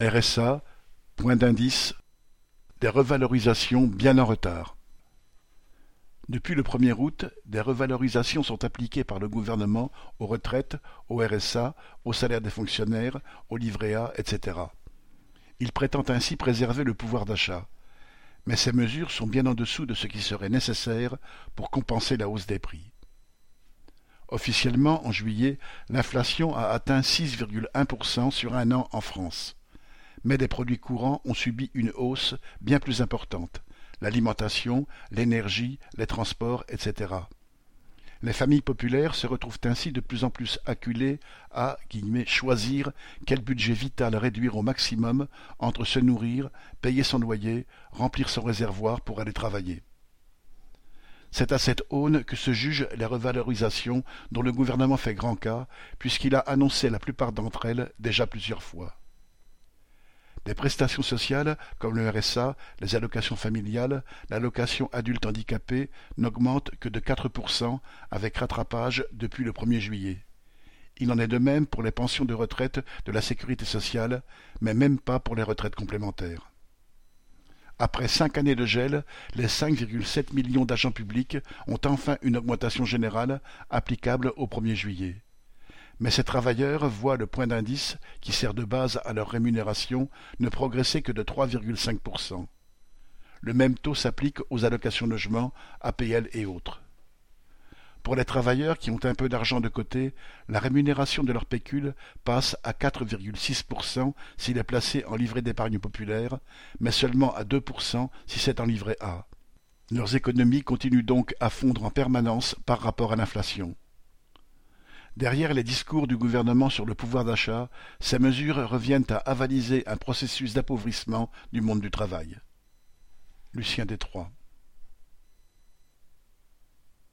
RSA, point d'indice, des revalorisations bien en retard. Depuis le 1er août, des revalorisations sont appliquées par le gouvernement aux retraites, au RSA, aux salaires des fonctionnaires, au livret etc. Il prétend ainsi préserver le pouvoir d'achat. Mais ces mesures sont bien en dessous de ce qui serait nécessaire pour compenser la hausse des prix. Officiellement, en juillet, l'inflation a atteint 6,1% sur un an en France. Mais des produits courants ont subi une hausse bien plus importante l'alimentation, l'énergie, les transports, etc. Les familles populaires se retrouvent ainsi de plus en plus acculées à choisir quel budget vital réduire au maximum entre se nourrir, payer son loyer, remplir son réservoir pour aller travailler. C'est à cette aune que se jugent les revalorisations dont le gouvernement fait grand cas, puisqu'il a annoncé la plupart d'entre elles déjà plusieurs fois. Des prestations sociales, comme le RSA, les allocations familiales, l'allocation adulte handicapé, n'augmentent que de 4% avec rattrapage depuis le 1er juillet. Il en est de même pour les pensions de retraite de la sécurité sociale, mais même pas pour les retraites complémentaires. Après cinq années de gel, les 5,7 millions d'agents publics ont enfin une augmentation générale applicable au 1er juillet. Mais ces travailleurs voient le point d'indice, qui sert de base à leur rémunération, ne progresser que de 3,5%. Le même taux s'applique aux allocations logement, APL et autres. Pour les travailleurs qui ont un peu d'argent de côté, la rémunération de leur pécule passe à 4,6% s'il est placé en livret d'épargne populaire, mais seulement à 2% si c'est en livret A. Leurs économies continuent donc à fondre en permanence par rapport à l'inflation. Derrière les discours du gouvernement sur le pouvoir d'achat, ces mesures reviennent à avaliser un processus d'appauvrissement du monde du travail. Lucien Détroit